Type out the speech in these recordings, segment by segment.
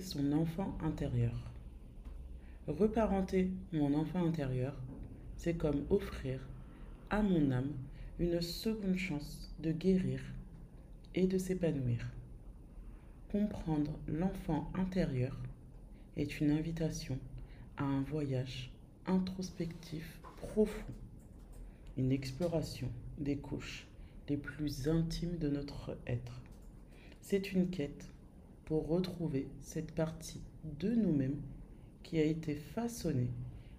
Son enfant intérieur. Reparenter mon enfant intérieur, c'est comme offrir à mon âme une seconde chance de guérir et de s'épanouir. Comprendre l'enfant intérieur est une invitation à un voyage introspectif profond, une exploration des couches les plus intimes de notre être. C'est une quête pour retrouver cette partie de nous-mêmes qui a été façonnée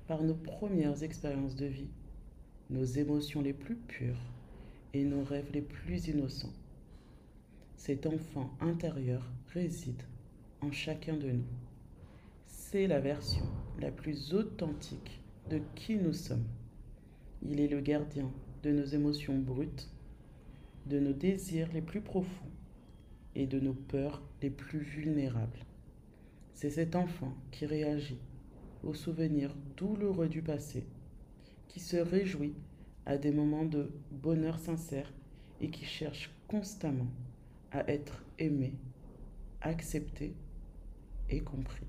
par nos premières expériences de vie, nos émotions les plus pures et nos rêves les plus innocents. Cet enfant intérieur réside en chacun de nous. C'est la version la plus authentique de qui nous sommes. Il est le gardien de nos émotions brutes, de nos désirs les plus profonds et de nos peurs les plus vulnérables. C'est cet enfant qui réagit aux souvenirs douloureux du passé, qui se réjouit à des moments de bonheur sincère et qui cherche constamment à être aimé, accepté et compris.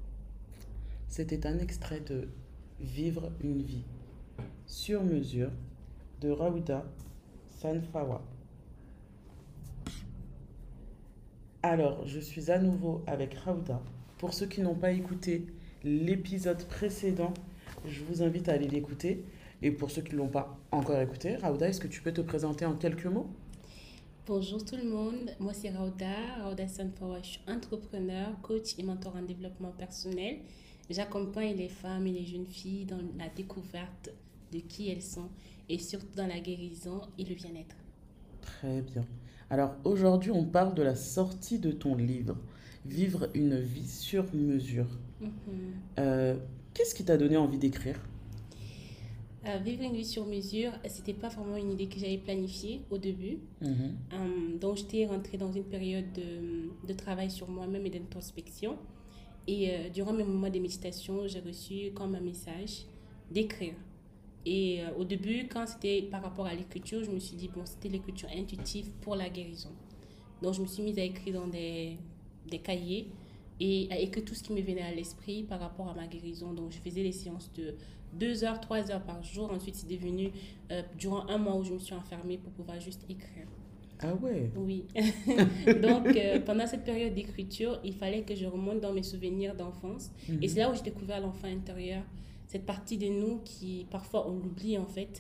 C'était un extrait de Vivre une vie sur mesure de Rauda Sanfawa. Alors, je suis à nouveau avec Rauda. Pour ceux qui n'ont pas écouté l'épisode précédent, je vous invite à aller l'écouter. Et pour ceux qui ne l'ont pas encore écouté, Rauda, est-ce que tu peux te présenter en quelques mots? Bonjour tout le monde, moi c'est Rauda, Rauda Sanfawa, je suis entrepreneur, coach et mentor en développement personnel. J'accompagne les femmes et les jeunes filles dans la découverte de qui elles sont et surtout dans la guérison et le bien-être. Très bien. Alors aujourd'hui, on parle de la sortie de ton livre, Vivre une vie sur mesure. Mhm. Euh, Qu'est-ce qui t'a donné envie d'écrire? Euh, vivre une vie sur mesure, c'était pas vraiment une idée que j'avais planifiée au début. Mhm. Euh, donc j'étais rentrée dans une période de, de travail sur moi-même et d'introspection. Et durant mes moments de méditation, j'ai reçu comme un message d'écrire. Et euh, au début, quand c'était par rapport à l'écriture, je me suis dit, bon, c'était l'écriture intuitive pour la guérison. Donc je me suis mise à écrire dans des, des cahiers et à écrire tout ce qui me venait à l'esprit par rapport à ma guérison. Donc je faisais des séances de 2 heures, 3 heures par jour. Ensuite, c'est devenu euh, durant un mois où je me suis enfermée pour pouvoir juste écrire. Ah ouais? Oui. Donc, euh, pendant cette période d'écriture, il fallait que je remonte dans mes souvenirs d'enfance. Mhm. Et c'est là où j'ai découvert l'enfant intérieur, cette partie de nous qui, parfois, on l'oublie en fait,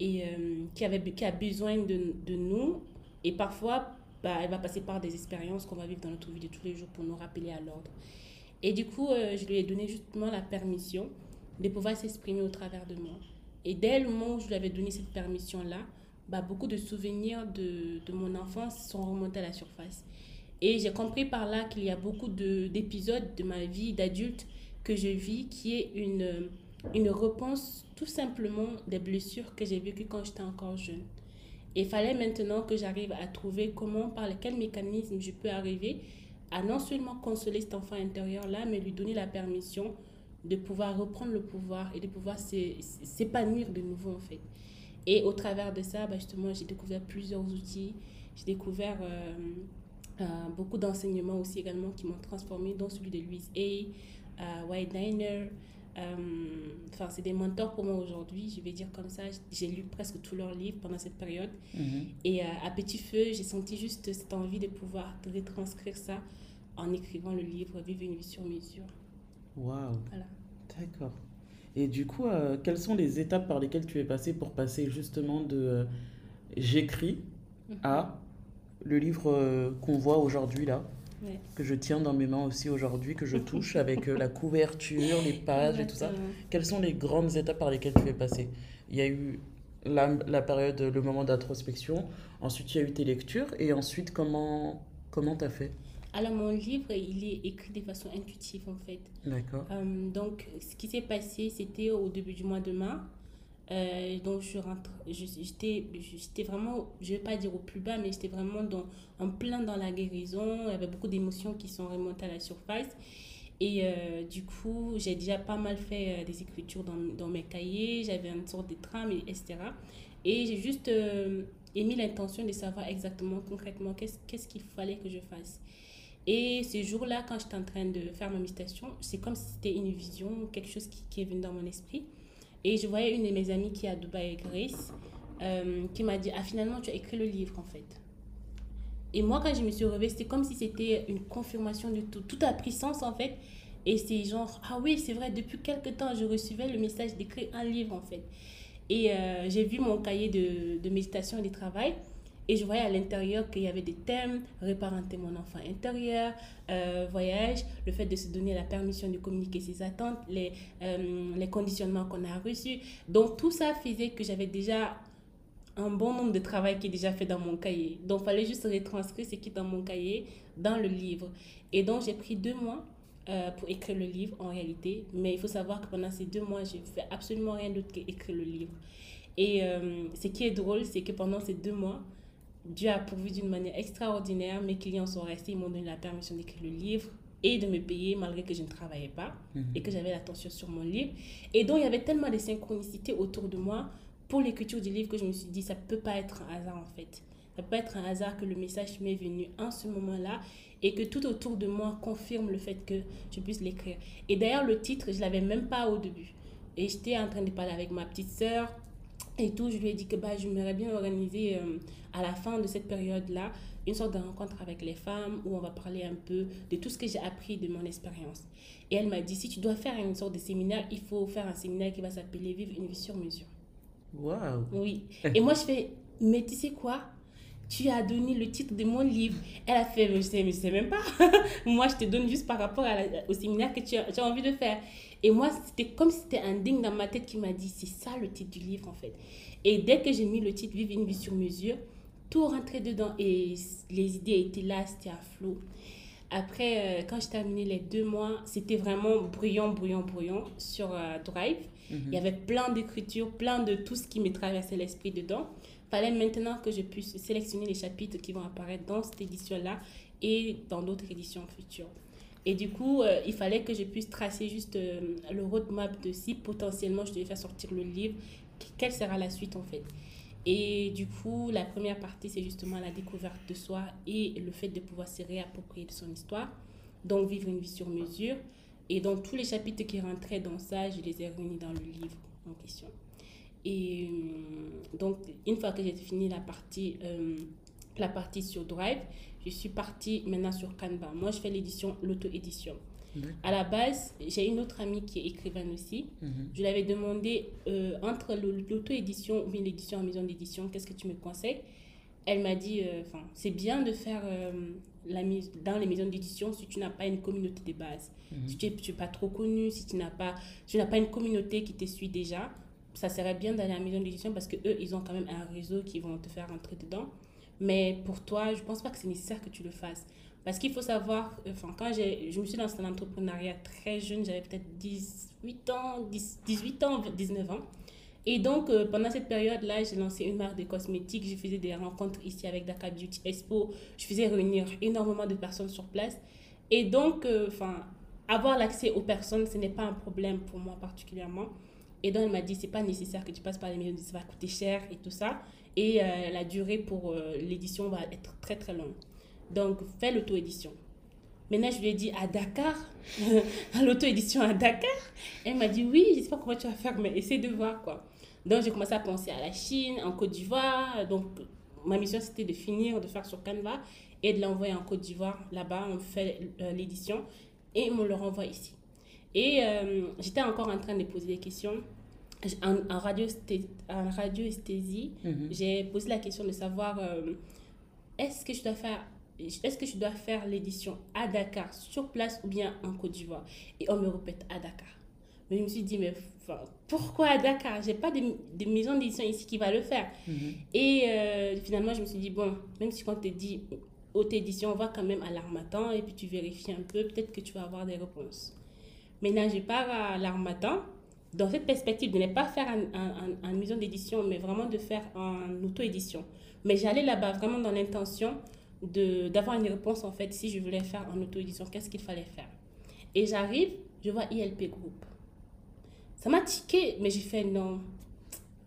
et euh, qui, avait, qui a besoin de, de nous. Et parfois, bah, elle va passer par des expériences qu'on va vivre dans notre vie de tous les jours pour nous rappeler à l'ordre. Et du coup, euh, je lui ai donné justement la permission de pouvoir s'exprimer au travers de moi. Et dès le moment où je lui avais donné cette permission-là, bah, beaucoup de souvenirs de, de mon enfance sont remontés à la surface. Et j'ai compris par là qu'il y a beaucoup de- d'épisodes de, ma vie d'adulte que je vis qui est une, une réponse tout simplement des blessures que j'ai vécues quand j'étais encore jeune. Et il fallait maintenant que j'arrive à trouver comment, par quel mécanisme je peux arriver à non seulement consoler cet enfant intérieur-là, mais lui donner la permission de pouvoir reprendre le pouvoir et de pouvoir s'é- s'épanouir de nouveau en fait. Et au travers de ça, bah, justement, j'ai découvert plusieurs outils. J'ai découvert euh, euh, beaucoup d'enseignements aussi également qui m'ont transformé, dont celui de Louise Hay, White Diner. Euh, Enfin, c'est des mentors pour moi aujourd'hui, je vais dire comme ça. J'ai lu presque tous leurs livres pendant cette période. Mhm. Et euh, à petit feu, j'ai senti juste cette envie de pouvoir retranscrire ça en écrivant le livre Vivre une vie sur mesure. Waouh, Voilà. d'accord. Et du coup, euh, quelles sont les étapes par lesquelles tu es passé pour passer justement de euh, j'écris Mhm. à le livre euh, qu'on voit aujourd'hui là, Ouais. que je tiens dans mes mains aussi aujourd'hui, que je touche avec euh, la couverture, les pages et tout ça. Quelles sont les grandes étapes par lesquelles tu es passé? Il y a eu la, la période, le moment d'introspection, ensuite il y a eu tes lectures, et ensuite comment comment t'as fait? Alors, mon livre, il est écrit de façon intuitive en fait. D'accord. Euh, donc, ce qui s'est passé, c'était au début du mois de mars. Euh, donc, je rentre, j'étais j'étais vraiment, je vais pas dire au plus bas, mais j'étais vraiment dans, en plein dans la guérison. Il y avait beaucoup d'émotions qui sont remontées à la surface. Et euh, du coup, j'ai déjà pas mal fait euh, des écritures dans, dans mes cahiers. J'avais une sorte de trame, et- etc. Et j'ai juste émis l'intention de savoir exactement, concrètement, qu'est-ce qu'est-ce qu'il fallait que je fasse. Et ce jour-là, quand j'étais en train de faire ma méditation, c'est comme si c'était une vision, quelque chose qui, qui, est venu dans mon esprit. Et je voyais une de mes amies qui est à Dubaï, Grace, euh, qui m'a dit Ah, finalement, tu as écrit le livre en fait. Et moi, quand je me suis réveillée, c'était comme si c'était une confirmation de tout. Tout a pris sens en fait. Et c'est genre Ah oui, c'est vrai, depuis quelque temps, je recevais le message d'écrire un livre en fait. Et euh, j'ai vu mon cahier de, de méditation et de travail. Et je voyais à l'intérieur qu'il y avait des thèmes, réparenter mon enfant intérieur, euh, voyage, le fait de se donner la permission de communiquer ses attentes, les, euh, les conditionnements qu'on a reçus. Donc tout ça faisait que j'avais déjà un bon nombre de travail qui est déjà fait dans mon cahier. Donc il fallait juste retranscrire ce qui est dans mon cahier dans le livre. Et donc j'ai pris deux mois euh, pour écrire le livre en réalité. Mais il faut savoir que pendant ces deux mois, j'ai fait absolument rien d'autre qu'écrire le livre. Et ce qui est drôle, c'est que pendant ces deux mois, Dieu a pourvu d'une manière extraordinaire. Mes clients sont restés, ils m'ont donné la permission d'écrire le livre et de me payer malgré que je ne travaillais pas mhm. et que j'avais l'attention sur mon livre. Et donc, il y avait tellement de synchronicités autour de moi pour l'écriture du livre que je me suis dit, ça ne peut pas être un hasard en fait. Ça peut pas être un hasard que le message m'est venu en ce moment-là et que tout autour de moi confirme le fait que je puisse l'écrire. Et d'ailleurs, le titre, je ne l'avais même pas au début. Et j'étais en train de parler avec ma petite sœur et tout, je lui ai dit que bah, j'aimerais bien organiser euh, à la fin de cette période-là une sorte de rencontre avec les femmes où on va parler un peu de tout ce que j'ai appris de mon expérience. Et elle m'a dit, si tu dois faire une sorte de séminaire, il faut faire un séminaire qui va s'appeler Vivre une vie sur mesure. Waouh Oui. Et moi, je fais, mais tu sais quoi? Tu as donné le titre de mon livre. Elle a fait, je sais, je sais même pas. moi, je te donne juste par rapport au séminaire que tu as, tu as, envie de faire. Et moi, c'était comme si c'était un ding dans ma tête qui m'a dit, c'est ça le titre du livre en fait. Et dès que j'ai mis le titre Vive une vie sur mesure, tout rentrait dedans et les idées étaient là, c'était à flot. Après, euh, quand j'ai terminé les deux mois, c'était vraiment bruyant, bruyant, bruyant sur euh, Drive. Mhm. Il y avait plein d'écritures, plein de tout ce qui me traversait l'esprit dedans. Fallait maintenant que je puisse sélectionner les chapitres qui vont apparaître dans cette édition-là et dans d'autres éditions futures. Et du coup, euh, il fallait que je puisse tracer juste euh, le roadmap de si potentiellement je devais faire sortir le livre, quelle sera la suite en fait. Et du coup, la première partie, c'est justement la découverte de soi et le fait de pouvoir se réapproprier de son histoire. Donc, vivre une vie sur mesure. Et donc, tous les chapitres qui rentraient dans ça, je les ai réunis dans le livre en question. Et euh, donc, une fois que j'ai fini la partie, la partie sur Drive, je suis partie maintenant sur Canva. Moi, je fais l'édition, l'auto-édition. À la base, j'ai une autre amie qui est écrivaine aussi. Mhm. Je lui avais demandé euh, entre l'auto-édition ou bien l'édition en maison d'édition, qu'est-ce que tu me conseilles? Elle m'a dit, euh, c'est bien de faire euh, la mise dans les maisons d'édition si tu n'as pas une communauté de base. Mhm. Si tu n'es pas trop connu, si tu n'as pas, n'as pas une communauté qui te suit déjà, ça serait bien d'aller à la maison d'édition parce que eux, ils ont quand même un réseau qui vont te faire entrer dedans. Mais pour toi, je ne pense pas que c'est nécessaire que tu le fasses. Parce qu'il faut savoir, enfin, quand je me suis lancée dans l'entrepreneuriat très jeune, j'avais peut-être 18 ans, 18 ans, 19 ans. Et donc, euh, pendant cette période-là, j'ai lancé une marque de cosmétiques. Je faisais des rencontres ici avec Dakar Beauty Expo. Je faisais réunir énormément de personnes sur place. Et donc, euh, avoir l'accès aux personnes, ce n'est pas un problème pour moi particulièrement. Et donc, elle m'a dit, c'est pas nécessaire que tu passes par les maisons, ça va coûter cher et tout ça. Et euh, la durée pour euh, l'édition va être très très longue. Donc, fais l'auto-édition. Maintenant, je lui ai dit à Dakar, l'auto-édition à Dakar? Elle m'a dit oui, je sais pas comment tu vas faire, mais essaie de voir quoi. Donc, j'ai commencé à penser à la Chine, en Côte d'Ivoire. Donc, ma mission, c'était de finir de faire sur Canva et de l'envoyer en Côte d'Ivoire. Là-bas, on fait euh, l'édition et on le renvoie ici. Et j'étais encore en train de poser des questions en, en, radio, en radioesthésie, mhm. j'ai posé la question de savoir euh, est-ce que je dois faire est-ce que je dois faire l'édition à Dakar, sur place ou bien en Côte d'Ivoire? Et on me répète à Dakar. Mais je me suis dit, mais pourquoi à Dakar? J'ai pas de, de maison d'édition ici qui va le faire. Mhm. Et euh, finalement, je me suis dit, bon, même si quand tu dit haute édition, on va quand même à l'Armatan et puis tu vérifies un peu, peut-être que tu vas avoir des réponses. Maintenant, je pars à l'Armatan dans cette perspective de ne pas faire un, maison d'édition, mais vraiment de faire en auto-édition. Mais j'allais là-bas vraiment dans l'intention d'avoir une réponse, en fait, si je voulais faire en auto-édition, qu'est-ce qu'il fallait faire? Et j'arrive, je vois ILP Group. Ça m'a tiqué, mais j'ai fait non.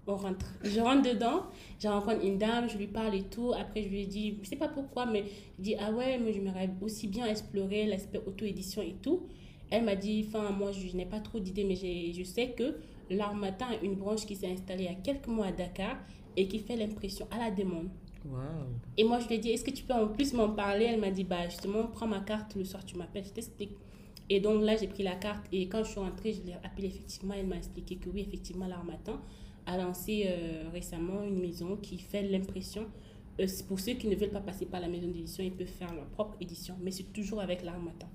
on rentre. Je rentre dedans, je rencontre une dame, je lui parle et tout. Après, je lui ai dit, je sais pas pourquoi, mais je dis, ah ouais, mais j'aimerais aussi bien explorer l'aspect auto-édition et tout. Elle m'a dit, enfin, moi, je, n'ai pas trop d'idées, mais je sais que l'Armatan a une branche qui s'est installée il y a quelques mois à Dakar et qui fait l'impression à la demande. Wow. Et moi, je lui ai dit, est-ce que tu peux en plus m'en parler? Elle m'a dit, bah justement, prends ma carte, le soir, tu m'appelles, je t'explique. Et donc là, j'ai pris la carte et quand je suis rentrée, je l'ai appelée effectivement. Elle m'a expliqué que oui, effectivement, l'Armatan a lancé euh, récemment une maison qui fait l'impression. Euh, pour ceux qui ne veulent pas passer par la maison d'édition, ils peuvent faire leur propre édition, mais c'est toujours avec l'Armatan.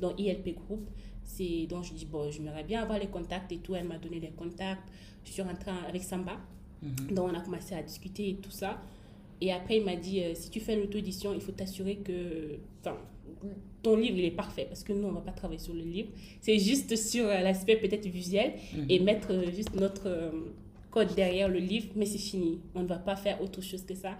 Donc ILP Group, c'est donc je dis bon, j'aimerais bien avoir les contacts et tout. Elle m'a donné les contacts. Je suis rentrée avec Samba. Mhm. Donc on a commencé à discuter et tout ça. Et après, il m'a dit, euh, si tu fais l'auto-édition, il faut t'assurer que ton livre il est parfait. Parce que nous, on ne va pas travailler sur le livre. C'est juste sur l'aspect peut-être visuel mhm. et mettre juste notre code derrière le livre, mais c'est fini. On ne va pas faire autre chose que ça.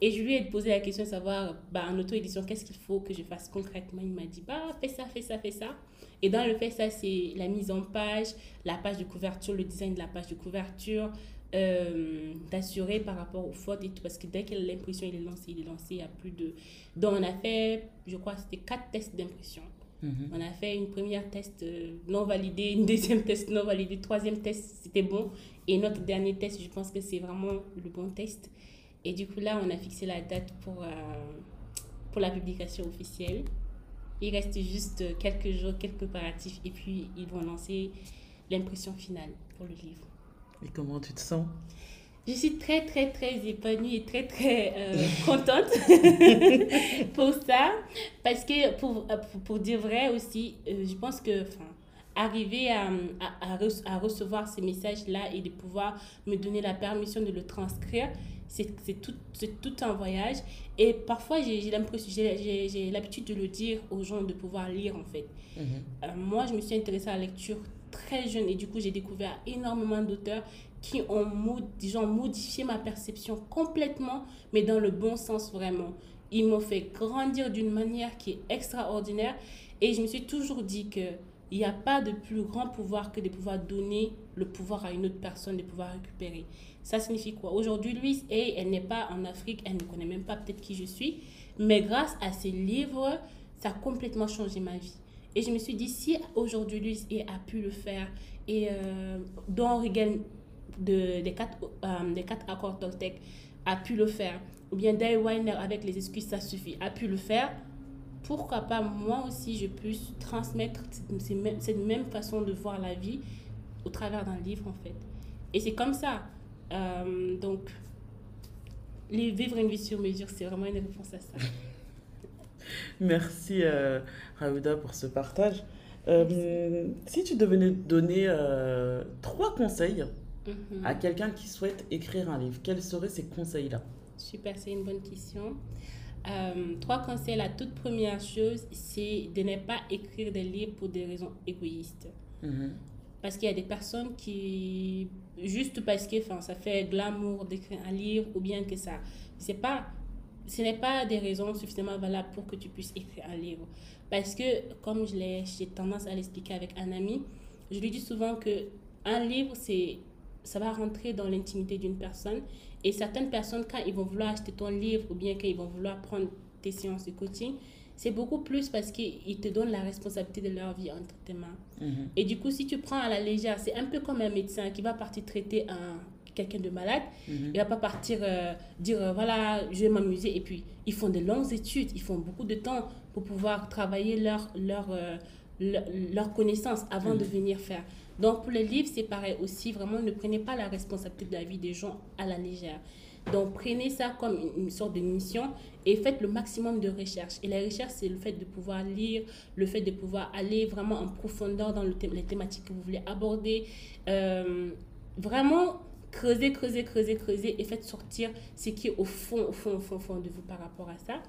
Et je lui ai posé la question de savoir, bah, en auto-édition, qu'est-ce qu'il faut que je fasse concrètement? Il m'a dit, bah, fais ça, fais ça, fais ça. Et dans le fait, ça, c'est la mise en page, la page de couverture, le design de la page de couverture, euh, d'assurer par rapport aux fautes et tout. Parce que dès que l'impression il est lancé, il est lancé à plus de. Donc, on a fait, je crois, c'était quatre tests d'impression. Mhm. On a fait une première test euh, non validée, une deuxième test non validée, troisième test, c'était bon. Et notre dernier test, je pense que c'est vraiment le bon test. Et du coup, là, on a fixé la date pour, euh, pour la publication officielle. Il reste juste quelques jours, quelques préparatifs, et puis ils vont lancer l'impression finale pour le livre. Et comment tu te sens? Je suis très, très, très épanouie et très, très euh, contente pour ça. Parce que, pour, pour, dire vrai aussi, euh, je pense que arriver à, à, à, recevoir ces messages-là et de pouvoir me donner la permission de le transcrire, c'est tout, tout un voyage. Et parfois, j'ai l'habitude de le dire aux gens, de pouvoir lire en fait. Mhm. Euh, moi, je me suis intéressée à la lecture très jeune et du coup, j'ai découvert énormément d'auteurs qui ont disons, modifié ma perception complètement, mais dans le bon sens vraiment. Ils m'ont fait grandir d'une manière qui est extraordinaire et je me suis toujours dit que il n'y a pas de plus grand pouvoir que de pouvoir donner le pouvoir à une autre personne de pouvoir récupérer. Ça signifie quoi? Aujourd'hui, Louise, elle n'est pas en Afrique, elle ne connaît même pas peut-être qui je suis, mais grâce à ces livres, ça a complètement changé ma vie. Et je me suis dit, si aujourd'hui Louise a pu le faire, et euh, Don de, des, quatre, euh, des quatre accords Toltec a pu le faire, ou bien Dale Weiner avec les excuses, ça suffit, a pu le faire, pourquoi pas moi aussi je puisse transmettre cette même façon de voir la vie au travers d'un livre en fait. Et c'est comme ça. Euh, donc, vivre une vie sur mesure, c'est vraiment une réponse à ça. Merci euh, Raouda pour ce partage. Euh, si tu devenais donner euh, trois conseils mhm. à quelqu'un qui souhaite écrire un livre, quels seraient ces conseils-là? Super, c'est une bonne question. Trois conseils. La toute première chose, c'est de ne pas écrire des livres pour des raisons égoïstes. Mhm. Parce qu'il y a des personnes qui, juste parce que ça fait glamour d'écrire un livre ou bien que ça, c'est pas, ce n'est pas des raisons suffisamment valables pour que tu puisses écrire un livre. Parce que, comme j'ai tendance à l'expliquer avec un ami, je lui dis souvent que un livre, c'est ça va rentrer dans l'intimité d'une personne. Et certaines personnes, quand ils vont vouloir acheter ton livre ou bien qu'ils vont vouloir prendre tes séances de coaching, c'est beaucoup plus parce qu'ils te donnent la responsabilité de leur vie entre tes mains. Et du coup, si tu prends à la légère, c'est un peu comme un médecin qui va partir traiter un, quelqu'un de malade. Mhm. Il va pas partir euh, dire, euh, voilà, je vais m'amuser. Et puis, ils font de longues études, ils font beaucoup de temps pour pouvoir travailler leur, leur, euh, leur, connaissance avant de mhm. venir faire. Donc, pour les livres, c'est pareil aussi. Vraiment, ne prenez pas la responsabilité de la vie des gens à la légère. Donc, prenez ça comme une, sorte de mission et faites le maximum de recherche. Et la recherche, c'est le fait de pouvoir lire, le fait de pouvoir aller vraiment en profondeur dans le les thématiques que vous voulez aborder. Euh, vraiment, creuser, creuser, creuser, creuser et faites sortir ce qui est au fond, au fond, au fond, au fond de vous par rapport à ça.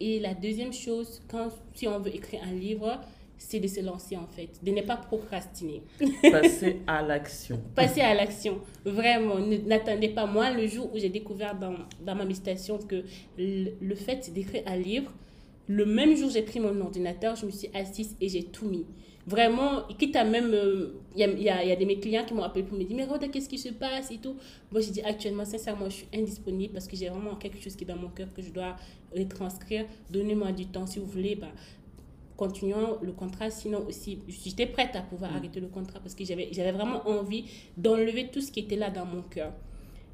Et la deuxième chose, quand, si on veut écrire un livre, c'est de se lancer en fait, de ne pas procrastiner. Passer à l'action. Passer à l'action, vraiment. N'attendez pas. Moi, le jour où j'ai découvert dans, dans, ma méditation que le, fait d'écrire un livre, le même jour j'ai pris mon ordinateur, je me suis assise et j'ai tout mis. Vraiment, quitte à même. euh, Il y, a, il y, a, il y a des mes clients qui m'ont appelé pour me dire Mais Rhoda, qu'est-ce qui se passe et tout. Moi, j'ai dit actuellement, sincèrement, je suis indisponible parce que j'ai vraiment quelque chose qui est dans mon cœur que je dois retranscrire. Donnez-moi du temps. Si vous voulez, bah, continuons le contrat. Sinon, aussi, j'étais prête à pouvoir Mm. arrêter le contrat parce que j'avais j'avais vraiment envie d'enlever tout ce qui était là dans mon cœur.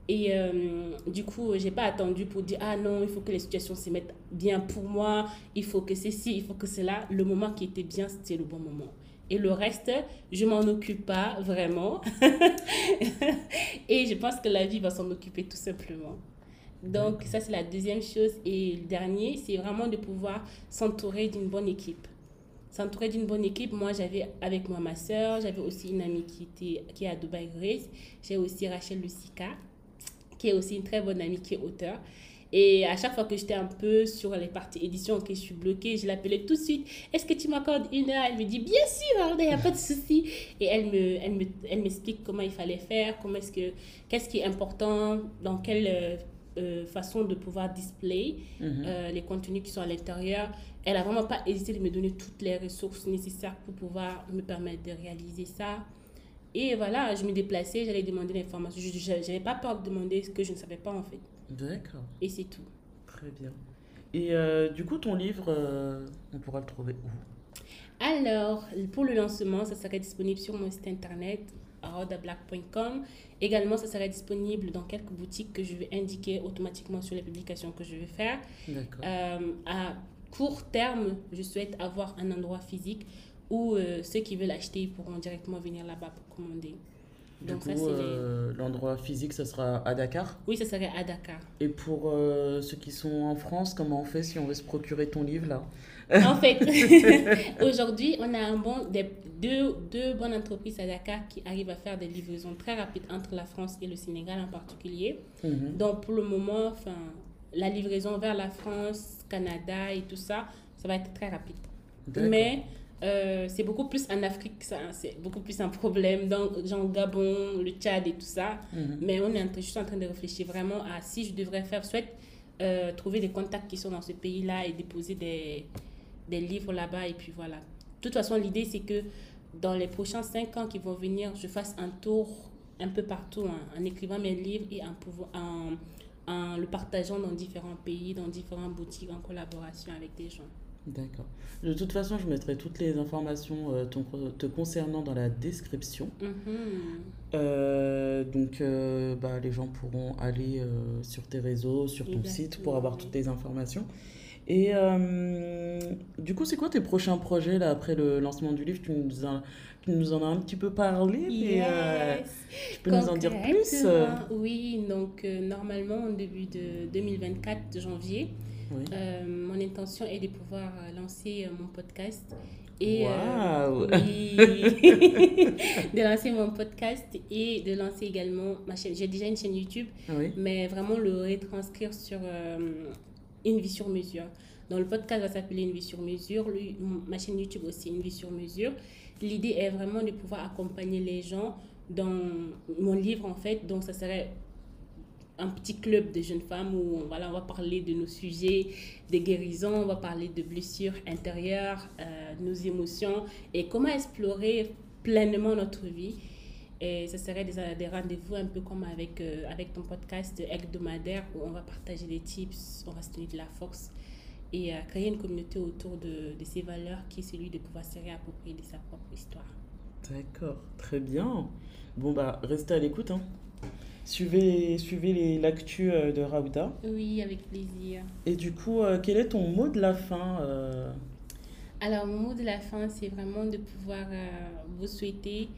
Et euh, du coup, j'ai pas attendu pour dire ah non, il faut que les situations se mettent bien pour moi, il faut que ceci, il faut que cela. Le moment qui était bien, c'était le bon moment. Et le reste, je m'en occupe pas vraiment. Et je pense que la vie va s'en occuper tout simplement. Donc, ça, c'est la deuxième chose. Et le dernier, c'est vraiment de pouvoir s'entourer d'une bonne équipe. S'entourer d'une bonne équipe. Moi, j'avais avec moi ma soeur, j'avais aussi une amie qui, était, qui est à Dubai Grace. J'ai aussi Rachel Lucica, qui est aussi une très bonne amie qui est auteur. Et à chaque fois que j'étais un peu sur les parties édition, que je suis bloquée, je l'appelais tout de suite. Est-ce que tu m'accordes une heure? Elle me dit bien sûr, il n'y a pas de souci. Et elle me, elle me, elle m'explique comment il fallait faire, comment est-ce que, qu'est-ce qui est important, dans quelle euh, façon de pouvoir display Mhm. euh, les contenus qui sont à l'intérieur. Elle a vraiment pas hésité de me donner toutes les ressources nécessaires pour pouvoir me permettre de réaliser ça. Et voilà, je me déplaçais, j'allais demander l'information. Je n'avais pas peur de demander ce que je ne savais pas en fait. D'accord, Et c'est tout. très bien. Et euh, du coup, ton livre, on pourra le trouver où? Alors, pour le lancement, ça serait disponible sur mon site internet rodablack.com. Également, ça serait disponible dans quelques boutiques que je vais indiquer automatiquement sur les publications que je vais faire. Euh, à court terme, je souhaite avoir un endroit physique où euh, ceux qui veulent acheter pourront directement venir là-bas pour commander. Du Donc coup, les- euh, l'endroit physique, ça sera à Dakar. Oui, ça serait à Dakar. Et pour euh, ceux qui sont en France, comment on fait si on veut se procurer ton livre là? En fait, aujourd'hui, on a un bon, des, deux, deux bonnes entreprises à Dakar qui arrivent à faire des livraisons très rapides entre la France et le Sénégal en particulier. Mhm. Donc pour le moment, la livraison vers la France, Canada et tout ça, ça va être très rapide. Mais euh, c'est beaucoup plus en Afrique, ça, c'est beaucoup plus un problème, donc genre Gabon, le Tchad et tout ça. Mhm. Mais on est suis en train de réfléchir vraiment à si je devrais faire, soit euh, trouver des contacts qui sont dans ce pays-là et déposer des, des livres là-bas. Et puis voilà. De toute façon, l'idée, c'est que dans les prochains cinq ans qui vont venir, je fasse un tour un peu partout hein, en écrivant mes livres et en, en, en le partageant dans différents pays, dans différentes boutiques, en collaboration avec des gens. D'accord. De toute façon, je mettrai toutes les informations euh, ton- te concernant dans la description. Mhm. Euh, donc, euh, bah, les gens pourront aller sur tes réseaux, sur ton site pour avoir toutes les informations. Et du coup, c'est quoi tes prochains projets là après le lancement du livre? Tu nous, as- tu nous en as un petit peu parlé, mais Yes. tu peux nous en dire plus? Oui, donc normalement, au début de 2024, de janvier, Oui. euh, mon intention est de pouvoir euh, lancer euh, mon podcast. Et, euh, oui, de lancer mon podcast et de lancer également ma chaîne. J'ai déjà une chaîne YouTube, Oui. mais vraiment le retranscrire sur une vie sur mesure. Donc le podcast va s'appeler Une vie sur mesure, lui, ma chaîne YouTube aussi Une vie sur mesure. L'idée est vraiment de pouvoir accompagner les gens dans mon livre en fait. Donc ça serait un petit club de jeunes femmes où voilà, on va parler de nos sujets de guérison, on va parler de blessures intérieures, euh, nos émotions et comment explorer pleinement notre vie. Et ce serait des, des rendez-vous un peu comme avec, euh, avec ton podcast hebdomadaire où on va partager des tips, on va se donner de la force et euh, créer une communauté autour de, de ces valeurs qui est celui de pouvoir se réapproprier de sa propre histoire. D'accord, très bien. Bon, bah, restez à l'écoute. Hein. Suivez, suivez l'actu euh, de Raouda. Oui, avec plaisir. Et du coup, euh, quel est ton mot de la fin euh? Alors, mon mot de la fin, c'est vraiment de pouvoir vous souhaiter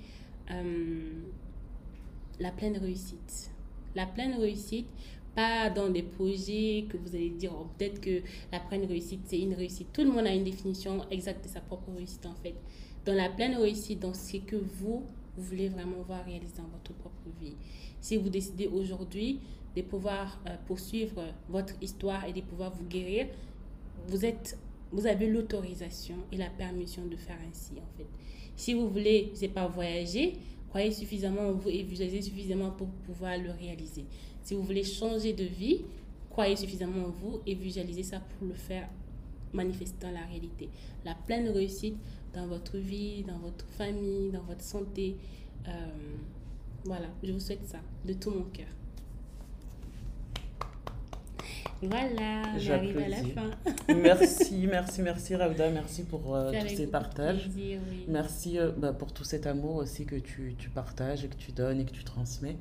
la pleine réussite. La pleine réussite, pas dans des projets que vous allez dire, oh, peut-être que la pleine réussite, c'est une réussite. Tout le monde a une définition exacte de sa propre réussite, en fait. Dans la pleine réussite, dans ce que vous, vous voulez vraiment voir réaliser dans votre propre vie. Si vous décidez aujourd'hui de pouvoir euh, poursuivre votre histoire et de pouvoir vous guérir, vous êtes vous avez l'autorisation et la permission de faire ainsi en fait. Si vous voulez, sais pas, voyager, croyez suffisamment en vous et visualisez suffisamment pour pouvoir le réaliser. Si vous voulez changer de vie, croyez suffisamment en vous et visualisez ça pour le faire manifester dans la réalité. La pleine réussite dans votre vie, dans votre famille, dans votre santé. Euh, voilà, je vous souhaite ça de tout mon cœur. Voilà, on arrive à la fin. merci, merci, merci Rauda, merci pour euh, tous ces partages. Merci euh, bah, pour tout cet amour aussi que tu, tu, partages et que tu donnes et que tu transmets.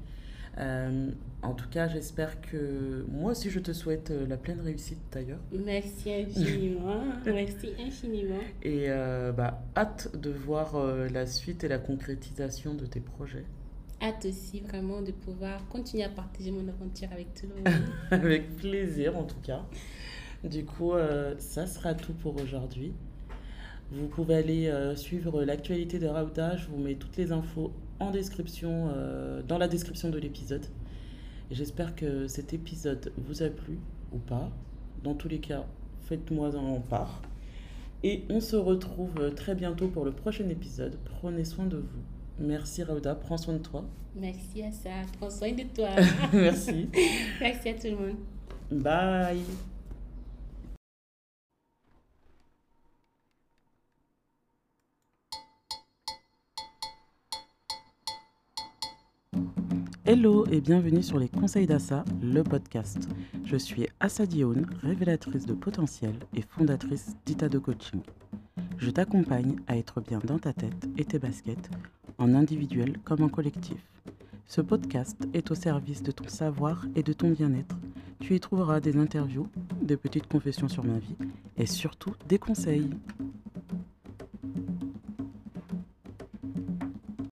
Euh, en tout cas, j'espère que moi aussi je te souhaite la pleine réussite d'ailleurs. Merci infiniment, merci infiniment. Et bah, hâte de voir la suite et la concrétisation de tes projets hâte aussi vraiment de pouvoir continuer à partager mon aventure avec tout le monde. avec plaisir en tout cas. Du coup, euh, ça sera tout pour aujourd'hui. Vous pouvez aller euh, suivre l'actualité de Rauda. Je vous mets toutes les infos en description, euh, dans la description de l'épisode. J'espère que cet épisode vous a plu ou pas. Dans tous les cas, faites-moi en part. Et on se retrouve très bientôt pour le prochain épisode. Prenez soin de vous. Merci Rauda, prends soin de toi. Merci à ça, prends soin de toi. Merci. Merci à tout le monde. Bye. Hello et bienvenue sur les conseils d'Assa, le podcast. Je suis Assa révélatrice de potentiel et fondatrice d'Ita de Coaching. Je t'accompagne à être bien dans ta tête et tes baskets en individuel comme en collectif. Ce podcast est au service de ton savoir et de ton bien-être. Tu y trouveras des interviews, des petites confessions sur ma vie et surtout des conseils.